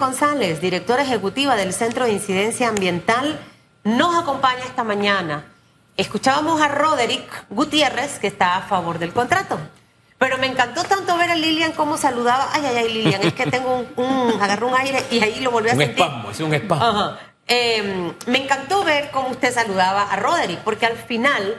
González, directora ejecutiva del Centro de Incidencia Ambiental, nos acompaña esta mañana. Escuchábamos a Roderick Gutiérrez, que está a favor del contrato. Pero me encantó tanto ver a Lilian cómo saludaba. Ay, ay, ay, Lilian, es que tengo un, un agarré un aire y ahí lo volví a un sentir. espasmo, es un espasmo. Ajá. Eh, me encantó ver cómo usted saludaba a Roderick, porque al final,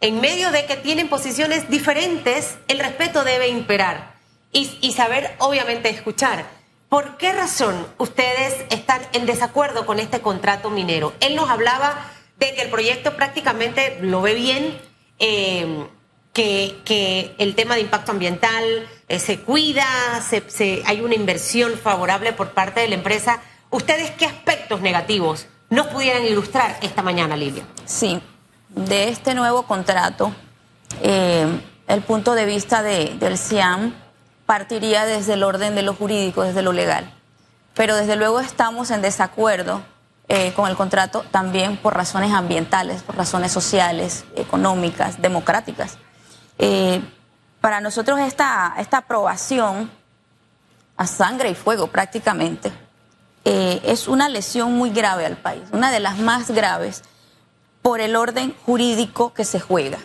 en medio de que tienen posiciones diferentes, el respeto debe imperar y, y saber, obviamente, escuchar. ¿Por qué razón ustedes están en desacuerdo con este contrato minero? Él nos hablaba de que el proyecto prácticamente lo ve bien, eh, que, que el tema de impacto ambiental eh, se cuida, se, hay una inversión favorable por parte de la empresa. ¿Ustedes qué aspectos negativos nos pudieran ilustrar esta mañana, Lilia? Sí, de este nuevo contrato, eh, el punto de vista de- del CIAM partiría desde el orden de lo jurídico, desde lo legal. Pero desde luego estamos en desacuerdo eh, con el contrato también por razones ambientales, por razones sociales, económicas, democráticas. Eh, para nosotros esta, esta aprobación a sangre y fuego prácticamente eh, es una lesión muy grave al país, una de las más graves por el orden jurídico que se juega,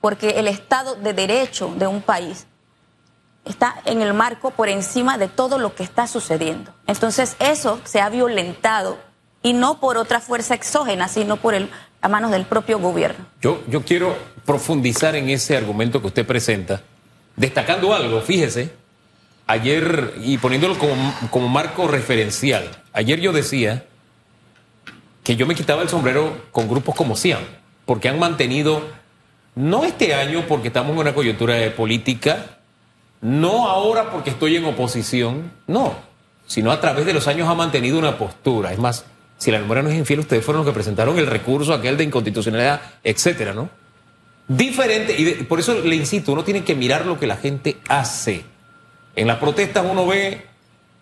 porque el Estado de Derecho de un país está en el marco por encima de todo lo que está sucediendo. Entonces eso se ha violentado y no por otra fuerza exógena, sino por el, a manos del propio gobierno. Yo, quiero profundizar en ese argumento que usted presenta, destacando algo, fíjese, ayer, y poniéndolo como, como marco referencial, ayer yo decía que yo me quitaba el sombrero con grupos como CIAM, porque han mantenido, no este año porque estamos en una coyuntura de política, no ahora porque estoy en oposición, no, sino a través de los años ha mantenido una postura. Es más, si la memoria no es infiel, ustedes fueron los que presentaron el recurso aquel de inconstitucionalidad, etcétera, ¿no? Diferente, y por eso le insisto, uno tiene que mirar lo que la gente hace. En las protestas uno ve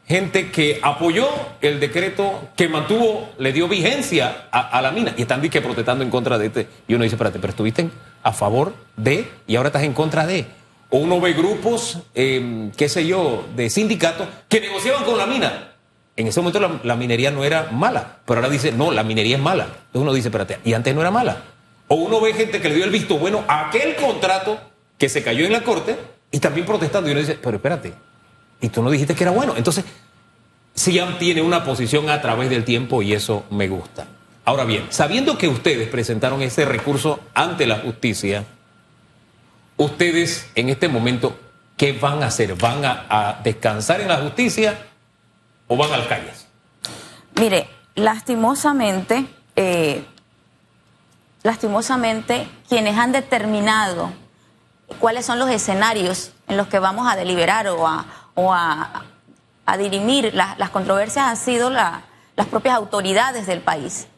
gente que apoyó el decreto que mantuvo, le dio vigencia a, la mina y están que protestando en contra de este. Y uno dice, espérate, pero estuviste a favor de y ahora estás en contra de. O uno ve grupos, eh, qué sé yo, de sindicatos que negociaban con la mina. En ese momento la, la minería no era mala, pero ahora dice, no, la minería es mala. Entonces uno dice, espérate, y antes no era mala. O uno ve gente que le dio el visto bueno a aquel contrato que se cayó en la corte y también protestando. Y uno dice, pero espérate, y tú no dijiste que era bueno. Entonces, Siam tiene una posición a través del tiempo y eso me gusta. Ahora bien, sabiendo que ustedes presentaron ese recurso ante la justicia, ustedes en este momento, ¿qué van a hacer? ¿Van a, descansar en la justicia o van a las calles? Mire, lastimosamente, eh, lastimosamente, quienes han determinado cuáles son los escenarios en los que vamos a deliberar o a, dirimir la- las controversias han sido la- las propias autoridades del país.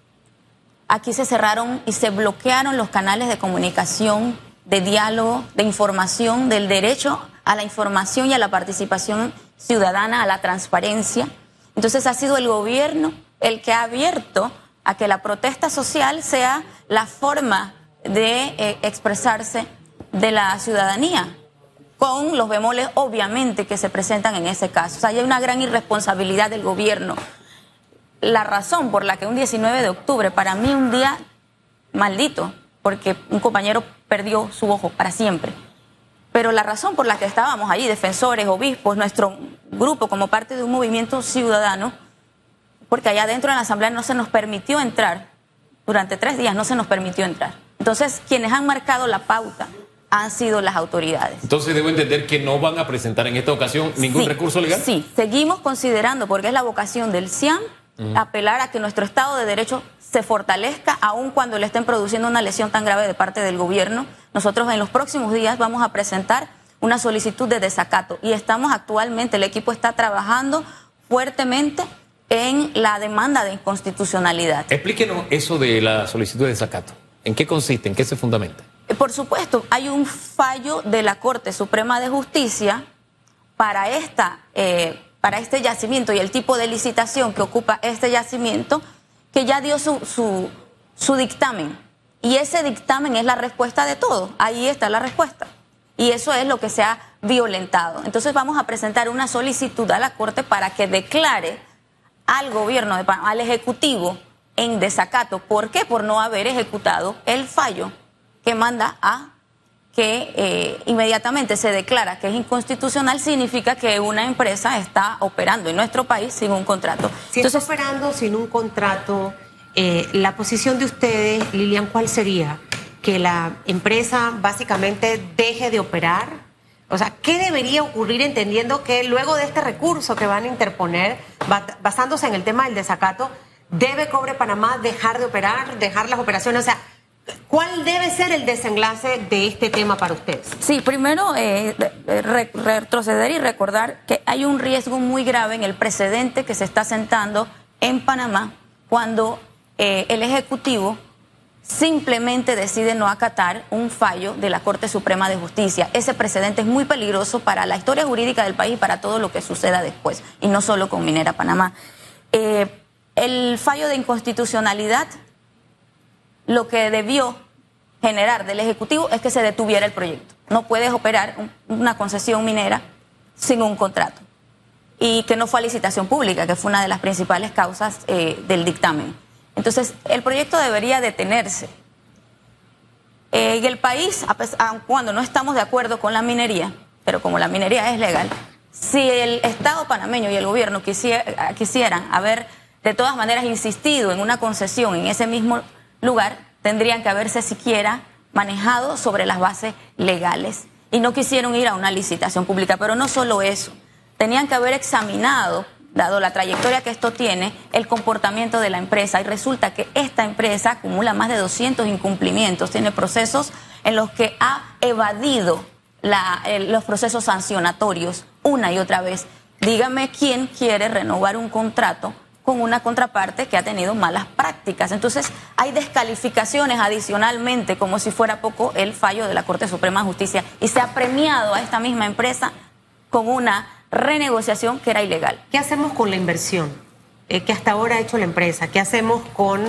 Aquí se cerraron y se bloquearon los canales de comunicación, de diálogo, de información, del derecho a la información y a la participación ciudadana, a la transparencia. Entonces ha sido el gobierno el que ha abierto a que la protesta social sea la forma de eh, expresarse de la ciudadanía, con los bemoles obviamente que se presentan en ese caso. O sea, hay una gran irresponsabilidad del gobierno la razón por la que un 19 de octubre, para mí un día maldito, porque un compañero perdió su ojo para siempre. Pero la razón por la que estábamos allí, defensores, obispos, nuestro grupo como parte de un movimiento ciudadano, porque allá dentro en la Asamblea no se nos permitió entrar, durante tres días no se nos permitió entrar. Entonces, quienes han marcado la pauta han sido las autoridades. Entonces debo entender que no van a presentar en esta ocasión ningún Sí, recurso legal. Sí, seguimos considerando, porque es la vocación del CIAM, apelar a que nuestro Estado de Derecho se fortalezca, aun cuando le estén produciendo una lesión tan grave de parte del gobierno. Nosotros en los próximos días vamos a presentar una solicitud de desacato y estamos actualmente, el equipo está trabajando fuertemente en la demanda de inconstitucionalidad. Explíquenos eso de la solicitud de desacato. ¿En qué consiste? ¿En qué se fundamenta? Eh, Por supuesto, hay un fallo de la Corte Suprema de Justicia para, esta, eh, para este yacimiento y el tipo de licitación que ocupa este yacimiento, que ya dio su, su, su dictamen. Y ese dictamen es la respuesta de todo. Ahí está la respuesta. Y eso es lo que se ha violentado. Entonces vamos a presentar una solicitud a la Corte para que declare al gobierno de Panamá, al Ejecutivo, en desacato. ¿Por qué? Por no haber ejecutado el fallo que manda a que eh, inmediatamente se declara que es inconstitucional, significa que una empresa está operando en nuestro país sin un contrato. Si está operando sin un contrato, eh, la posición de ustedes, Lilian, ¿cuál sería? Que la empresa básicamente deje de operar. O sea, ¿qué debería ocurrir entendiendo que luego de este recurso que van a interponer, basándose en el tema del desacato, debe Cobre Panamá dejar de operar, dejar las operaciones? O sea, ¿Cuál debe ser el desenlace de este tema para ustedes? Sí, primero eh, retroceder y recordar que hay un riesgo muy grave en el precedente que se está sentando en Panamá cuando eh, el Ejecutivo simplemente decide no acatar un fallo de la Corte Suprema de Justicia. Ese precedente es muy peligroso para la historia jurídica del país y para todo lo que suceda después, y no solo con Minera Panamá. Eh, el fallo de inconstitucionalidad lo que debió generar del Ejecutivo es que se detuviera el proyecto. No puedes operar una concesión minera sin un contrato. Y que no fue a licitación pública, que fue una de las principales causas eh, del dictamen. Entonces, el proyecto debería detenerse. Eh, y el país, aun cuando no estamos de acuerdo con la minería, pero como la minería es legal, si el Estado panameño y el gobierno quisieran haber de todas maneras insistido en una concesión en ese mismo lugar tendrían que haberse siquiera manejado sobre las bases legales y no quisieron ir a una licitación pública. Pero no solo eso, tenían que haber examinado, dado la trayectoria que esto tiene, el comportamiento de la empresa y resulta que esta empresa acumula más de 200 incumplimientos, tiene procesos en los que ha evadido los procesos sancionatorios una y otra vez. Dígame quién quiere renovar un contrato con una contraparte que ha tenido malas prácticas. Entonces, hay descalificaciones adicionalmente, como si fuera poco el fallo de la Corte Suprema de Justicia, y se ha premiado a esta misma empresa con una renegociación que era ilegal. ¿Qué hacemos con la inversión eh, que hasta ahora ha hecho la empresa? ¿Qué hacemos con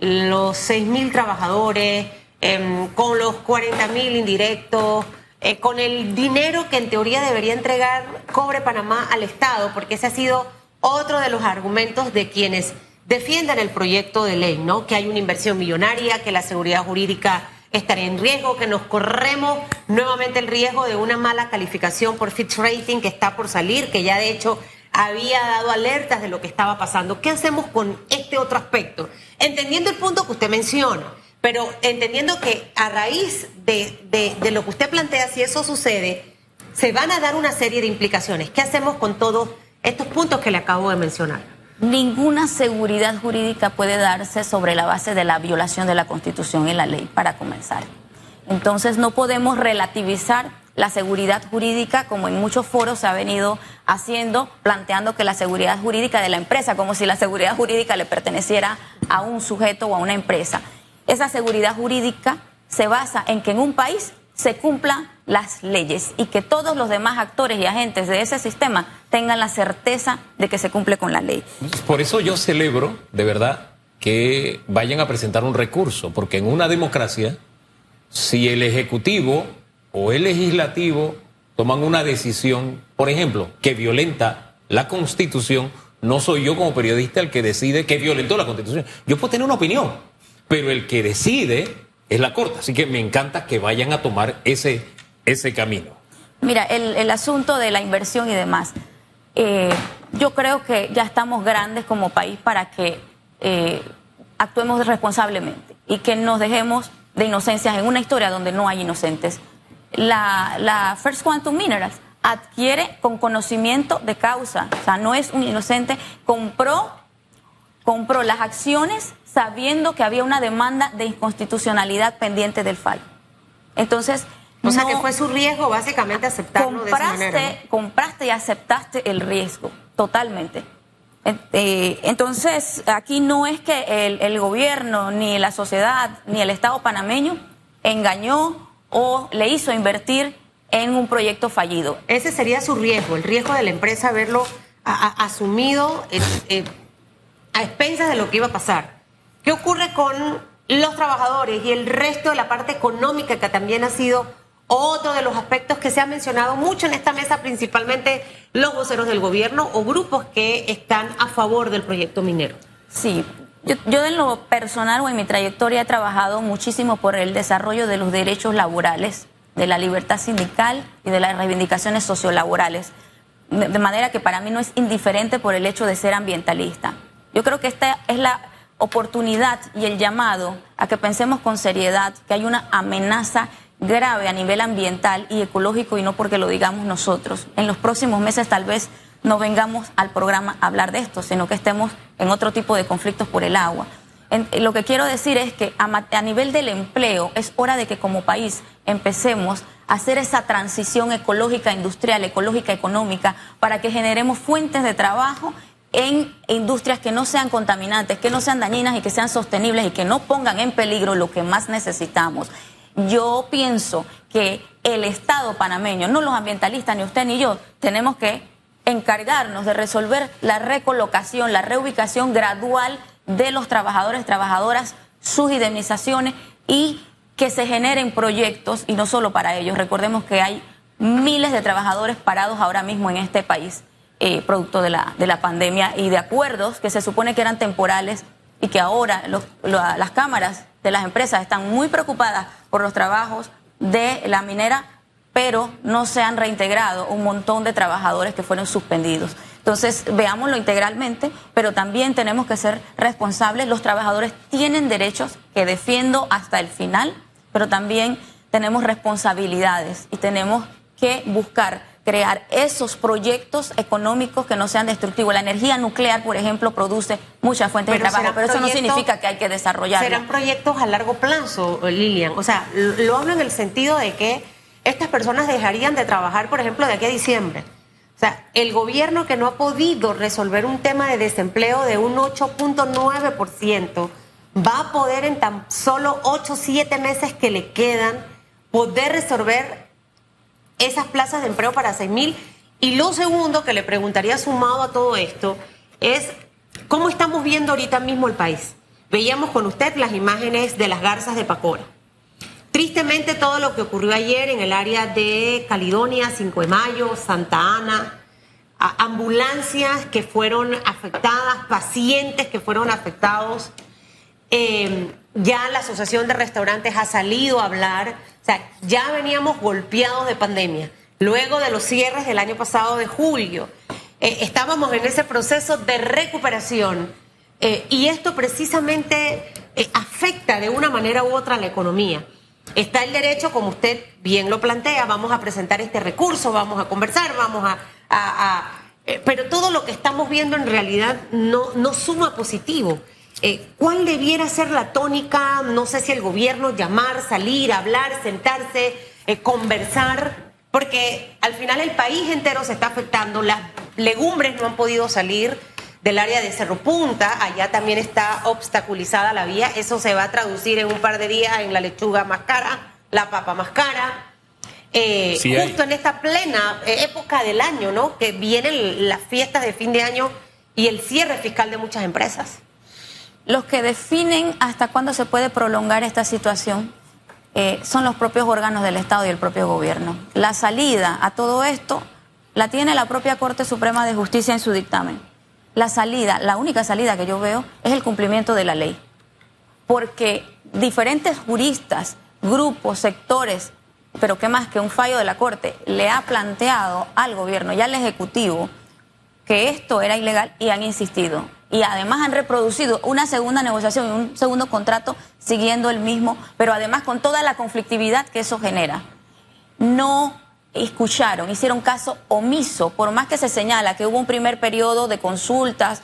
los 6.000 trabajadores, em, con los 40.000 indirectos? Eh, con el dinero que en teoría debería entregar Cobre Panamá al Estado, porque ese ha sido otro de los argumentos de quienes defienden el proyecto de ley, ¿no? Que hay una inversión millonaria, que la seguridad jurídica estaría en riesgo, que nos corremos nuevamente el riesgo de una mala calificación por Fitch Rating que está por salir, que ya de hecho había dado alertas de lo que estaba pasando. ¿Qué hacemos con este otro aspecto? Entendiendo el punto que usted menciona, pero entendiendo que a raíz de, de lo que usted plantea, si eso sucede, se van a dar una serie de implicaciones. ¿Qué hacemos con todo estos puntos que le acabo de mencionar. Ninguna seguridad jurídica puede darse sobre la base de la violación de la Constitución y la ley, para comenzar. Entonces no podemos relativizar la seguridad jurídica como en muchos foros se ha venido haciendo, planteando que la seguridad jurídica de la empresa, como si la seguridad jurídica le perteneciera a un sujeto o a una empresa. Esa seguridad jurídica se basa en que en un país se cumplan las leyes y que todos los demás actores y agentes de ese sistema tengan la certeza de que se cumple con la ley. Por eso yo celebro, de verdad, que vayan a presentar un recurso, porque en una democracia, si el Ejecutivo o el Legislativo toman una decisión, por ejemplo, que violenta la Constitución, no soy yo como periodista el que decide que violentó la Constitución. Yo puedo tener una opinión, pero el que decide es la Corte. Así que me encanta que vayan a tomar ese, ese camino. Mira, el, asunto de la inversión y demás, eh, yo creo que ya estamos grandes como país para que eh, actuemos responsablemente y que nos dejemos de inocencias en una historia donde no hay inocentes. La, la First Quantum Minerals adquiere con conocimiento de causa, o sea, no es un inocente, compró, compró las acciones sabiendo que había una demanda de inconstitucionalidad pendiente del fallo. Entonces, o sea que fue su riesgo básicamente aceptarlo compraste, de esa manera, Compraste y aceptaste el riesgo, totalmente. Eh, entonces, aquí no es que el, el, gobierno, ni la sociedad, ni el Estado panameño engañó o le hizo invertir en un proyecto fallido. Ese sería su riesgo, el riesgo de la empresa haberlo asumido eh, a expensas de lo que iba a pasar. ¿Qué ocurre con los trabajadores y el resto de la parte económica que también ha sido Otro de los aspectos que se ha mencionado mucho en esta mesa, principalmente los voceros del gobierno o grupos que están a favor del proyecto minero. Sí, yo, yo en lo personal o en mi trayectoria he trabajado muchísimo por el desarrollo de los derechos laborales, de la libertad sindical y de las reivindicaciones sociolaborales. De manera que para mí no es indiferente por el hecho de ser ambientalista. Yo creo que esta es la oportunidad y el llamado a que pensemos con seriedad que hay una amenaza grave a nivel ambiental y ecológico y no porque lo digamos nosotros. En los próximos meses tal vez no vengamos al programa a hablar de esto, sino que estemos en otro tipo de conflictos por el agua. lo que quiero decir es que a, nivel del empleo es hora de que como país empecemos a hacer esa transición ecológica, industrial, ecológica, económica, para que generemos fuentes de trabajo en industrias que no sean contaminantes, que no sean dañinas y que sean sostenibles y que no pongan en peligro lo que más necesitamos. Yo pienso que el Estado panameño, no los ambientalistas, ni usted ni yo, tenemos que encargarnos de resolver la recolocación, la reubicación gradual de los trabajadores, trabajadoras, sus indemnizaciones y que se generen proyectos, y no solo para ellos. Recordemos que hay miles de trabajadores parados ahora mismo en este país, eh, producto de la, de la pandemia y de acuerdos que se supone que eran temporales y que ahora las cámaras de las empresas están muy preocupadas por los trabajos de la minera, pero no se han reintegrado un montón de trabajadores que fueron suspendidos. Entonces, veámoslo integralmente, pero también tenemos que ser responsables. Los trabajadores tienen derechos que defiendo hasta el final, pero también tenemos responsabilidades y tenemos que buscar crear esos proyectos económicos que no sean destructivos. La energía nuclear, por ejemplo, produce muchas fuentes de trabajo, pero eso no significa que hay que desarrollarlo. Serán proyectos a largo plazo, Lilian. O sea, lo hablo en el sentido de que estas personas dejarían de trabajar, por ejemplo, de aquí a diciembre. O sea, el gobierno que no ha podido resolver un tema de desempleo de un 8.9%, va a poder en tan solo 8 o 7 meses que le quedan poder resolver esas plazas de empleo para 6 mil. Y lo segundo que le preguntaría sumado a todo esto es cómo estamos viendo ahorita mismo el país. Veíamos con usted las imágenes de las garzas de Pacora. Tristemente todo lo que ocurrió ayer en el área de Caledonia, 5 de Mayo, Santa Ana, ambulancias que fueron afectadas, pacientes que fueron afectados. Eh, ya la Asociación de Restaurantes ha salido a hablar o sea, ya veníamos golpeados de pandemia. Luego de los cierres del año pasado de julio, eh, estábamos en ese proceso de recuperación eh, y esto precisamente eh, afecta de una manera u otra a la economía. Está el derecho, como usted bien lo plantea, vamos a presentar este recurso, vamos a conversar, vamos a... pero todo lo que estamos viendo en realidad no, no suma positivo. Eh, ¿Cuál debiera ser la tónica? No sé si el gobierno llamar, salir, hablar, sentarse, eh, conversar, porque al final el país entero se está afectando. Las legumbres no han podido salir del área de Cerro Punta, allá también está obstaculizada la vía. Eso se va a traducir en un par de días en la lechuga más cara, la papa más cara. Eh, justo en esta plena época del año, ¿no? Que vienen las fiestas de fin de año y el cierre fiscal de muchas empresas. Los que definen hasta cuándo se puede prolongar esta situación eh, son los propios órganos del Estado y el propio gobierno. La salida a todo esto la tiene la propia Corte Suprema de Justicia en su dictamen. La salida, la única salida que yo veo es el cumplimiento de la ley. Porque diferentes juristas, grupos, sectores, pero qué más que un fallo de la Corte, le ha planteado al gobierno y al Ejecutivo que esto era ilegal y han insistido y además han reproducido una segunda negociación y un segundo contrato siguiendo el mismo, pero además con toda la conflictividad que eso genera. No escucharon, hicieron caso omiso, por más que se señala que hubo un primer periodo de consultas,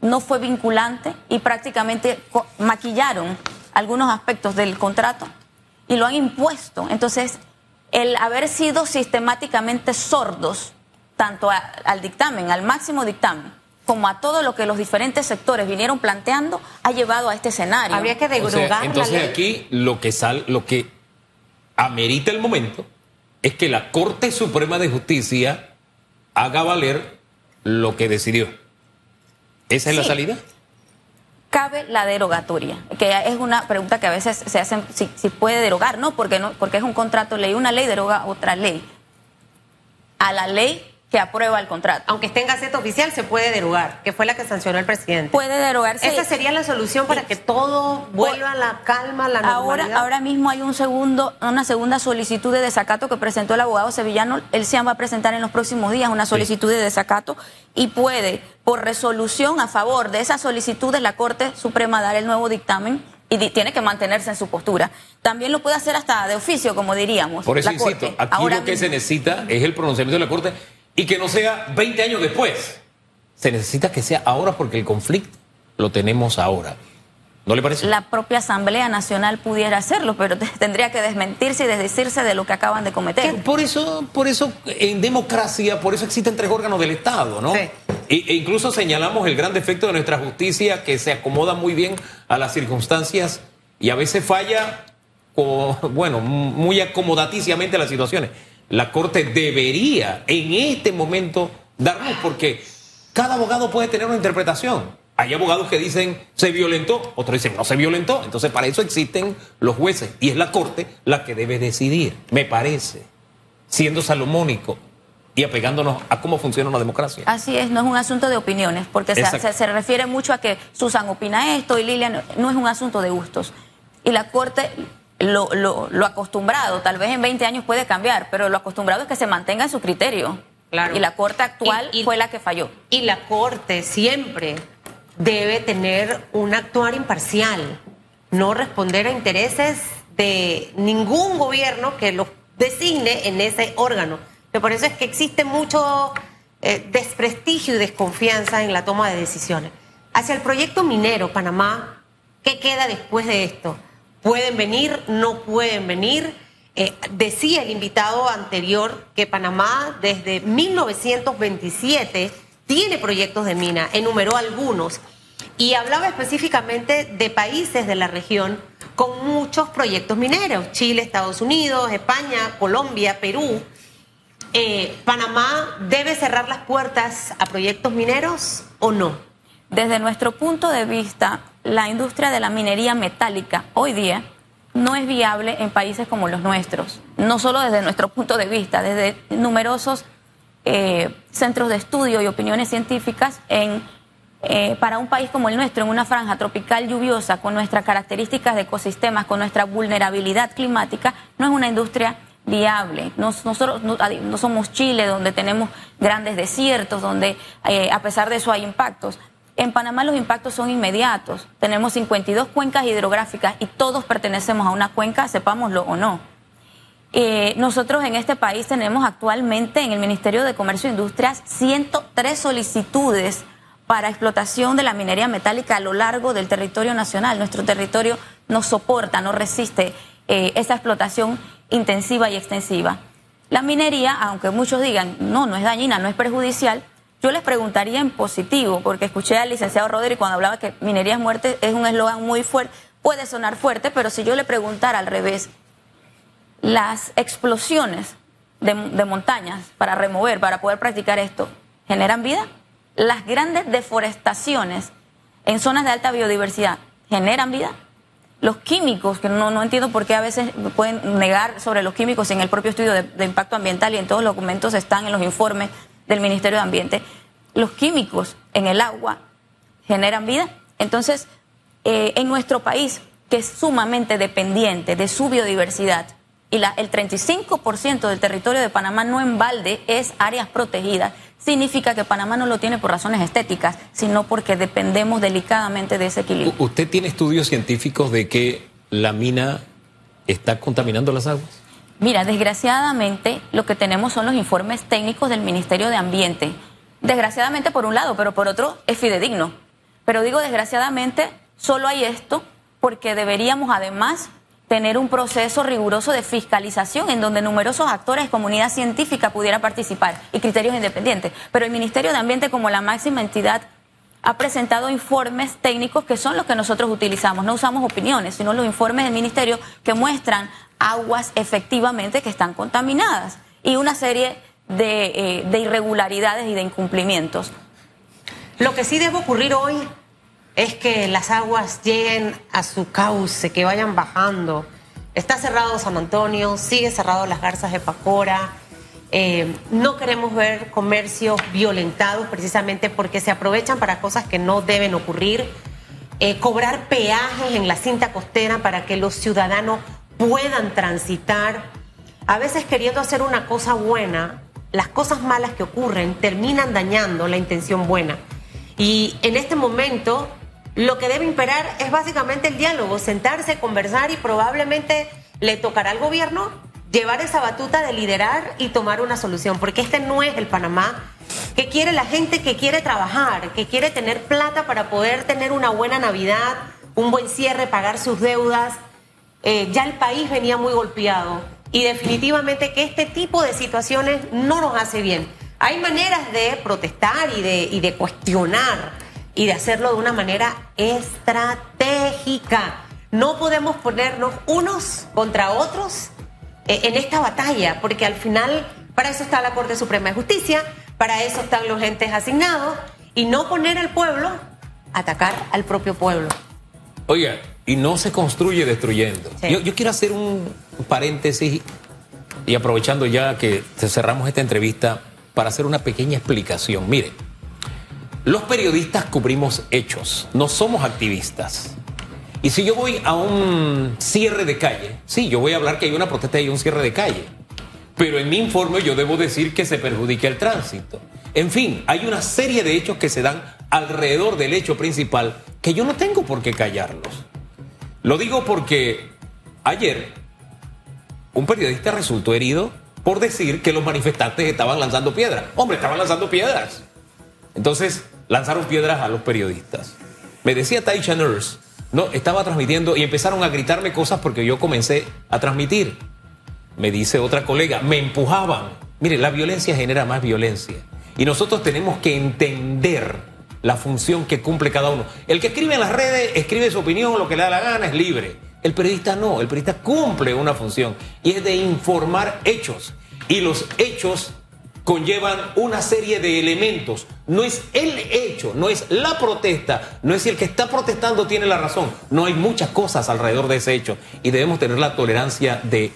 no fue vinculante y prácticamente maquillaron algunos aspectos del contrato y lo han impuesto. Entonces, el haber sido sistemáticamente sordos, tanto al dictamen, al máximo dictamen, como a todo lo que los diferentes sectores vinieron planteando, ha llevado a este escenario. Habría que Entonces aquí lo que sal, lo que amerita el momento es que la Corte Suprema de Justicia haga valer lo que decidió. ¿Esa es la salida? cabe la derogatoria? Que es una pregunta que a veces se hacen, si, si puede derogar, ¿no? Porque, no, porque es un contrato ley, una ley deroga otra ley. A la ley que aprueba el contrato. Aunque esté en Gaceta Oficial, se puede derogar, que fue la que sancionó el presidente. Puede derogarse. Esa sería la solución para que todo vuelva a la calma, a la normalidad. Ahora, ahora mismo hay un segundo, una segunda solicitud de desacato que presentó el abogado sevillano. Él se va a presentar en los próximos días una solicitud de desacato y puede, por resolución a favor de esa solicitud de la Corte Suprema, dar el nuevo dictamen y tiene que mantenerse en su postura. También lo puede hacer hasta de oficio, como diríamos. Por eso insisto, aquí lo que se necesita es el pronunciamiento de la Corte y que no sea 20 años después. Se necesita que sea ahora porque el conflicto lo tenemos ahora. ¿No le parece? La propia Asamblea Nacional pudiera hacerlo, pero tendría que desmentirse y desdecirse de lo que acaban de cometer. Por eso, por eso en democracia, por eso existen tres órganos del Estado, ¿no? Sí. E, e incluso señalamos el gran defecto de nuestra justicia que se acomoda muy bien a las circunstancias y a veces falla, bueno, muy acomodaticiamente a las situaciones la Corte debería en este momento darnos, porque cada abogado puede tener una interpretación. Hay abogados que dicen se violentó, otros dicen no se violentó. Entonces para eso existen los jueces y es la Corte la que debe decidir, me parece, siendo salomónico y apegándonos a cómo funciona una democracia. Así es, no es un asunto de opiniones, porque se, se, refiere mucho a que Susan opina esto y Lilian, no es un asunto de gustos. Y la Corte lo, lo, lo, acostumbrado, tal vez en 20 años puede cambiar, pero lo acostumbrado es que se mantenga en su criterio. Claro. Y la Corte actual fue la que falló. Y la Corte siempre debe tener un actuar imparcial, no responder a intereses de ningún gobierno que lo designe en ese órgano. por eso es que existe mucho eh, desprestigio y desconfianza en la toma de decisiones. Hacia el proyecto minero Panamá, ¿qué queda después de esto? Pueden venir, no pueden venir. Eh, decía el invitado anterior que Panamá desde 1927 tiene proyectos de mina, enumeró algunos, y hablaba específicamente de países de la región con muchos proyectos mineros, Chile, Estados Unidos, España, Colombia, Perú. Eh, ¿Panamá debe cerrar las puertas a proyectos mineros o no? Desde nuestro punto de vista, la industria de la minería metálica hoy día no es viable en países como los nuestros, no solo desde nuestro punto de vista, desde numerosos eh, centros de estudio y opiniones científicas en, eh, para un país como el nuestro, en una franja tropical lluviosa, con nuestras características de ecosistemas, con nuestra vulnerabilidad climática, no es una industria viable. Nosotros no, somos Chile, donde tenemos grandes desiertos, donde eh, a pesar de eso hay impactos. En Panamá los impactos son inmediatos. Tenemos 52 cuencas hidrográficas y todos pertenecemos a una cuenca, sepámoslo o no. Eh, nosotros en este país tenemos actualmente en el Ministerio de Comercio e Industrias 103 solicitudes para explotación de la minería metálica a lo largo del territorio nacional. Nuestro territorio no soporta, no resiste eh, esa explotación intensiva y extensiva. La minería, aunque muchos digan, no, no es dañina, no es perjudicial, yo les preguntaría en positivo, porque escuché al licenciado Rodri cuando hablaba que minería es muerte, es un eslogan muy fuerte, puede sonar fuerte, pero si yo le preguntara al revés, las explosiones de, montañas para remover, para poder practicar esto, ¿generan vida? Las grandes deforestaciones en zonas de alta biodiversidad, ¿generan vida? Los químicos, que no, no entiendo por qué a veces pueden negar sobre los químicos en el propio estudio de impacto ambiental y en todos los documentos están en los informes del Ministerio de Ambiente, los químicos en el agua generan vida. Entonces, eh, en nuestro país, que es sumamente dependiente de su biodiversidad, y la, el 35% del territorio de Panamá no en balde es áreas protegidas, significa que Panamá no lo tiene por razones estéticas, sino porque dependemos delicadamente de ese equilibrio. ¿Usted tiene estudios científicos de que la mina está contaminando las aguas? Mira, desgraciadamente lo que tenemos son los informes técnicos del Ministerio de Ambiente. Desgraciadamente por un lado, pero por otro es fidedigno. Pero digo desgraciadamente, solo hay esto porque deberíamos además tener un proceso riguroso de fiscalización en donde numerosos actores, comunidad científica pudiera participar y criterios independientes. Pero el Ministerio de Ambiente como la máxima entidad ha presentado informes técnicos que son los que nosotros utilizamos. No usamos opiniones, sino los informes del Ministerio que muestran aguas efectivamente que están contaminadas y una serie de, eh, de irregularidades y de incumplimientos. Lo que sí debe ocurrir hoy es que las aguas lleguen a su cauce, que vayan bajando. Está cerrado San Antonio, sigue cerrado las garzas de Pacora. Eh, no queremos ver comercios violentados precisamente porque se aprovechan para cosas que no deben ocurrir. Eh, cobrar peajes en la cinta costera para que los ciudadanos puedan transitar. A veces queriendo hacer una cosa buena, las cosas malas que ocurren terminan dañando la intención buena. Y en este momento lo que debe imperar es básicamente el diálogo, sentarse, conversar y probablemente le tocará al gobierno llevar esa batuta de liderar y tomar una solución, porque este no es el Panamá que quiere la gente que quiere trabajar, que quiere tener plata para poder tener una buena Navidad, un buen cierre, pagar sus deudas. Eh, ya el país venía muy golpeado y definitivamente que este tipo de situaciones no nos hace bien. Hay maneras de protestar y de, y de cuestionar y de hacerlo de una manera estratégica. No podemos ponernos unos contra otros eh, en esta batalla, porque al final para eso está la Corte Suprema de Justicia, para eso están los entes asignados y no poner al pueblo atacar al propio pueblo. Oiga, y no se construye destruyendo. Yo, yo, quiero hacer un paréntesis y aprovechando ya que cerramos esta entrevista para hacer una pequeña explicación. Mire, los periodistas cubrimos hechos, no somos activistas. Y si yo voy a un cierre de calle, sí, yo voy a hablar que hay una protesta y un cierre de calle. Pero en mi informe yo debo decir que se perjudica el tránsito. En fin, hay una serie de hechos que se dan alrededor del hecho principal que yo no tengo por qué callarlos. Lo digo porque ayer un periodista resultó herido por decir que los manifestantes estaban lanzando piedras. Hombre, estaban lanzando piedras. Entonces, lanzaron piedras a los periodistas. Me decía Taisha Nurse, no, estaba transmitiendo y empezaron a gritarme cosas porque yo comencé a transmitir. Me dice otra colega, me empujaban. Mire, la violencia genera más violencia. Y nosotros tenemos que entender la función que cumple cada uno. El que escribe en las redes, escribe su opinión, lo que le da la gana, es libre. El periodista no, el periodista cumple una función y es de informar hechos. Y los hechos conllevan una serie de elementos. No es el hecho, no es la protesta, no es si el que está protestando tiene la razón. No hay muchas cosas alrededor de ese hecho y debemos tener la tolerancia de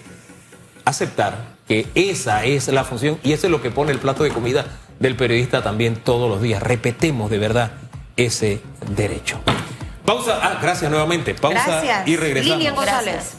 aceptar que esa es la función y eso es lo que pone el plato de comida del periodista también todos los días. Repetemos de verdad ese derecho. Pausa. Ah, gracias nuevamente. Pausa gracias. y regresamos. Lilian González.